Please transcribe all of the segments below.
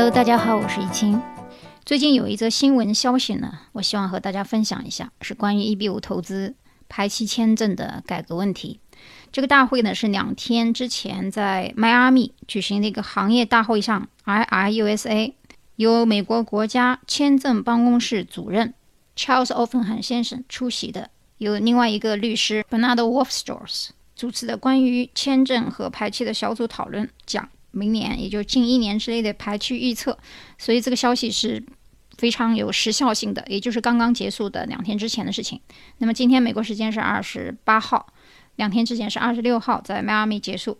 Hello，大家好，我是易清。最近有一则新闻消息呢，我希望和大家分享一下，是关于 EB 五投资排期签证的改革问题。这个大会呢是两天之前在迈阿密举行的一个行业大会上，IRUSA 由美国国家签证办公室主任 Charles o f f e n h a m 先生出席的，由另外一个律师 Bernard Wolfstors 主持的关于签证和排期的小组讨论讲。明年也就近一年之内的排期预测，所以这个消息是非常有时效性的，也就是刚刚结束的两天之前的事情。那么今天美国时间是二十八号，两天之前是二十六号在迈阿密结束。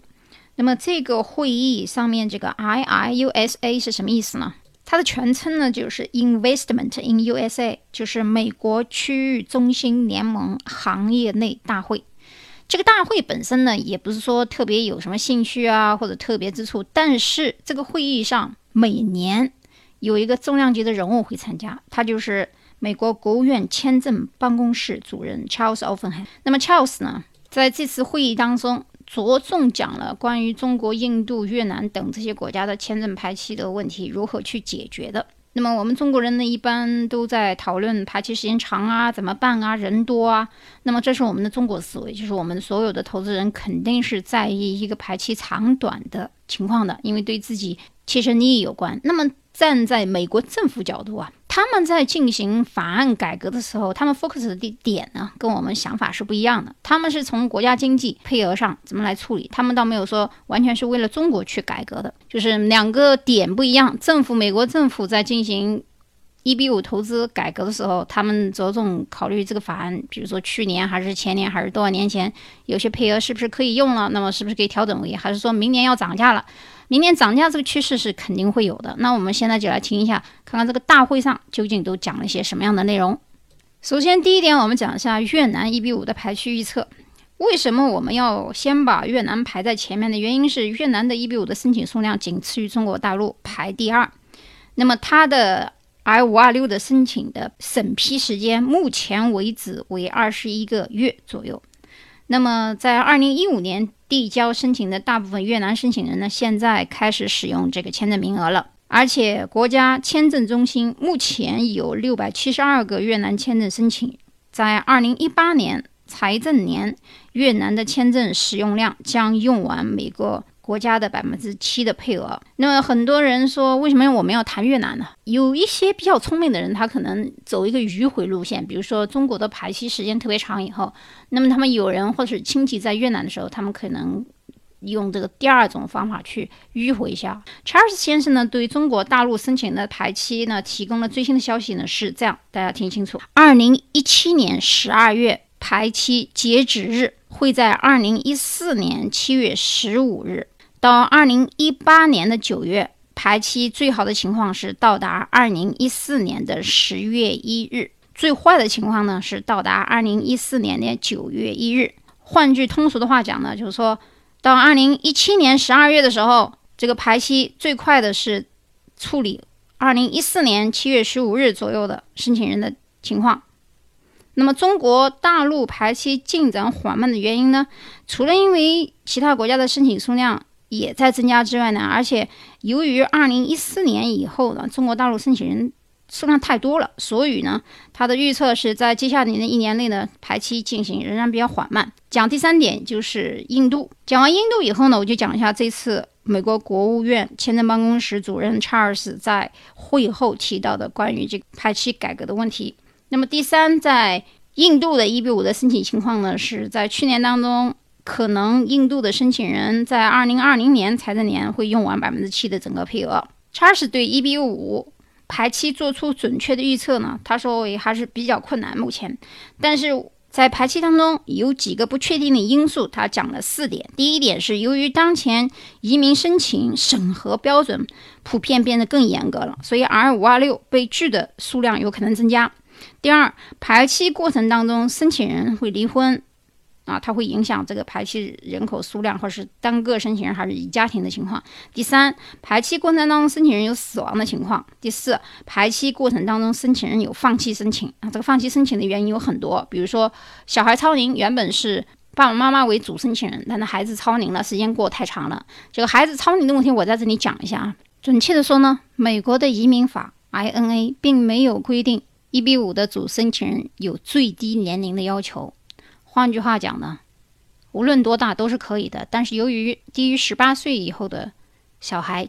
那么这个会议上面这个 IIUSA 是什么意思呢？它的全称呢就是 Investment in USA，就是美国区域中心联盟行业内大会。这个大会本身呢，也不是说特别有什么兴趣啊，或者特别之处。但是这个会议上每年有一个重量级的人物会参加，他就是美国国务院签证办公室主任 Charles o f f e n h a m 那么 Charles 呢，在这次会议当中着重讲了关于中国、印度、越南等这些国家的签证排期的问题如何去解决的。那么我们中国人呢，一般都在讨论排期时间长啊，怎么办啊，人多啊。那么这是我们的中国思维，就是我们所有的投资人肯定是在意一个排期长短的情况的，因为对自己切身利益有关。那么站在美国政府角度啊。他们在进行法案改革的时候，他们 focus 的点呢，跟我们想法是不一样的。他们是从国家经济配额上怎么来处理，他们倒没有说完全是为了中国去改革的，就是两个点不一样。政府，美国政府在进行一比五投资改革的时候，他们着重考虑这个法案，比如说去年还是前年还是多少年前，有些配额是不是可以用了，那么是不是可以调整为，还是说明年要涨价了？明年涨价这个趋势是肯定会有的。那我们现在就来听一下，看看这个大会上究竟都讲了一些什么样的内容。首先，第一点，我们讲一下越南一比五的排序预测。为什么我们要先把越南排在前面的原因是，越南的一比五的申请数量仅次于中国大陆，排第二。那么它的 I 五二六的申请的审批时间，目前为止为二十一个月左右。那么，在二零一五年递交申请的大部分越南申请人呢，现在开始使用这个签证名额了。而且，国家签证中心目前有六百七十二个越南签证申请，在二零一八年财政年，越南的签证使用量将用完每个。国家的百分之七的配额，那么很多人说，为什么我们要谈越南呢？有一些比较聪明的人，他可能走一个迂回路线，比如说中国的排期时间特别长以后，那么他们有人或者是亲戚在越南的时候，他们可能用这个第二种方法去迂回一下。Charles 先生呢，对中国大陆申请的排期呢，提供了最新的消息呢，是这样，大家听清楚：二零一七年十二月排期截止日会在二零一四年七月十五日。到二零一八年的九月，排期最好的情况是到达二零一四年的十月一日，最坏的情况呢是到达二零一四年的九月一日。换句通俗的话讲呢，就是说到二零一七年十二月的时候，这个排期最快的是处理二零一四年七月十五日左右的申请人的情况。那么中国大陆排期进展缓慢的原因呢，除了因为其他国家的申请数量。也在增加之外呢，而且由于二零一四年以后呢，中国大陆申请人数量太多了，所以呢，他的预测是在接下来的一年内呢，排期进行仍然比较缓慢。讲第三点就是印度。讲完印度以后呢，我就讲一下这次美国国务院签证办公室主任查尔斯在会后提到的关于这个排期改革的问题。那么第三，在印度的一比五的申请情况呢，是在去年当中。可能印度的申请人在二零二零年财政年会用完百分之七的整个配额。查尔斯对一比五排期做出准确的预测呢？他说也还是比较困难目前，但是在排期当中有几个不确定的因素，他讲了四点。第一点是由于当前移民申请审核标准普遍变得更严格了，所以 R 五二六被拒的数量有可能增加。第二，排期过程当中申请人会离婚。啊，它会影响这个排期人口数量，或者是单个申请人还是以家庭的情况。第三，排期过程当中申请人有死亡的情况。第四，排期过程当中申请人有放弃申请啊，这个放弃申请的原因有很多，比如说小孩超龄，原本是爸爸妈妈为主申请人，但是孩子超龄了，时间过太长了。这个孩子超龄的问题，我在这里讲一下啊。准确的说呢，美国的移民法 INA 并没有规定一比五的主申请人有最低年龄的要求。换句话讲呢，无论多大都是可以的。但是由于低于十八岁以后的小孩，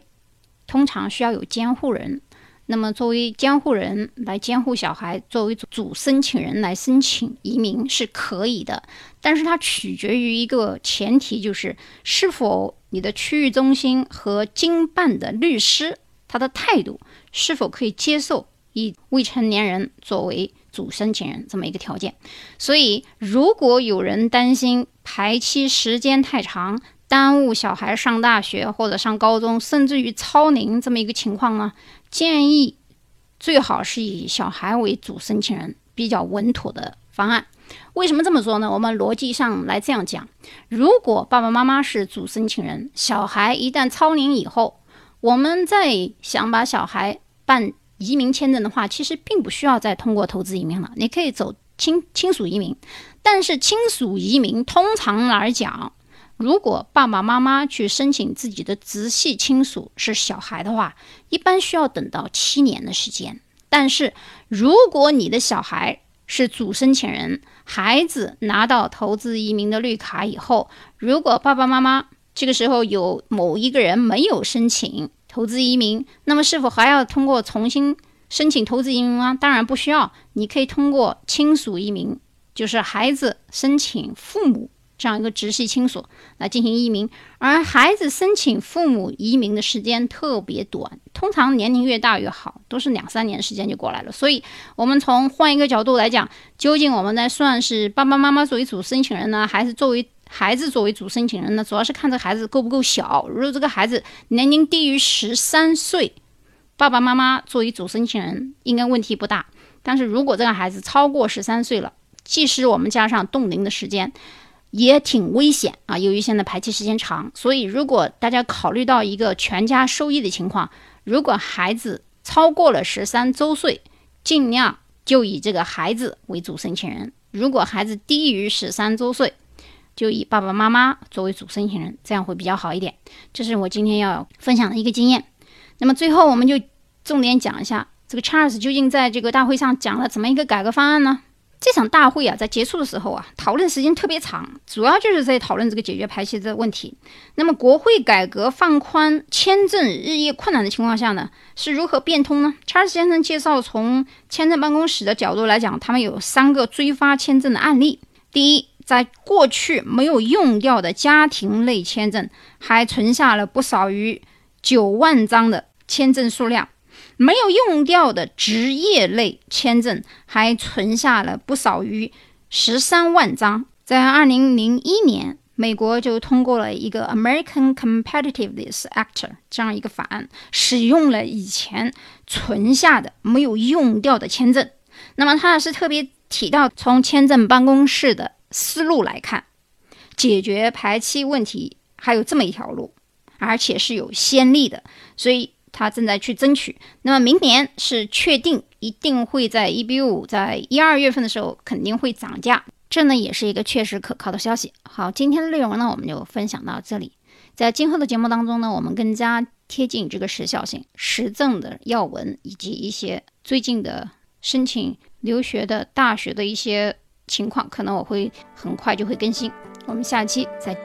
通常需要有监护人。那么，作为监护人来监护小孩，作为主申请人来申请移民是可以的，但是它取决于一个前提，就是是否你的区域中心和经办的律师他的态度是否可以接受以未成年人作为主申请人这么一个条件。所以，如果有人担心排期时间太长，耽误小孩上大学或者上高中，甚至于超龄这么一个情况呢？建议最好是以小孩为主申请人，比较稳妥的方案。为什么这么说呢？我们逻辑上来这样讲：如果爸爸妈妈是主申请人，小孩一旦超龄以后，我们再想把小孩办移民签证的话，其实并不需要再通过投资移民了，你可以走亲亲属移民。但是亲属移民通常来讲，如果爸爸妈妈去申请自己的直系亲属是小孩的话，一般需要等到七年的时间。但是如果你的小孩是主申请人，孩子拿到投资移民的绿卡以后，如果爸爸妈妈这个时候有某一个人没有申请投资移民，那么是否还要通过重新申请投资移民吗？当然不需要，你可以通过亲属移民，就是孩子申请父母。这样一个直系亲属来进行移民，而孩子申请父母移民的时间特别短，通常年龄越大越好，都是两三年时间就过来了。所以，我们从换一个角度来讲，究竟我们在算是爸爸妈妈作为主申请人呢，还是作为孩子作为主申请人呢？主要是看这孩子够不够小。如果这个孩子年龄低于十三岁，爸爸妈妈作为主申请人应该问题不大。但是如果这个孩子超过十三岁了，即使我们加上冻龄的时间，也挺危险啊！由于现在排期时间长，所以如果大家考虑到一个全家受益的情况，如果孩子超过了十三周岁，尽量就以这个孩子为主申请人；如果孩子低于十三周岁，就以爸爸妈妈作为主申请人，这样会比较好一点。这是我今天要分享的一个经验。那么最后，我们就重点讲一下这个 Charles 究竟在这个大会上讲了怎么一个改革方案呢？这场大会啊，在结束的时候啊，讨论时间特别长，主要就是在讨论这个解决排期的问题。那么，国会改革放宽签证日益困难的情况下呢，是如何变通呢？查尔斯先生介绍，从签证办公室的角度来讲，他们有三个追发签证的案例。第一，在过去没有用掉的家庭类签证，还存下了不少于九万张的签证数量。没有用掉的职业类签证还存下了不少于十三万张。在二零零一年，美国就通过了一个 American Competitiveness Act 这样一个法案，使用了以前存下的没有用掉的签证。那么，它是特别提到，从签证办公室的思路来看，解决排期问题还有这么一条路，而且是有先例的。所以。他正在去争取，那么明年是确定一定会在 EB 五在一二月份的时候肯定会涨价，这呢也是一个确实可靠的消息。好，今天的内容呢我们就分享到这里，在今后的节目当中呢，我们更加贴近这个时效性、实证的要闻以及一些最近的申请留学的大学的一些情况可能我会很快就会更新，我们下期再。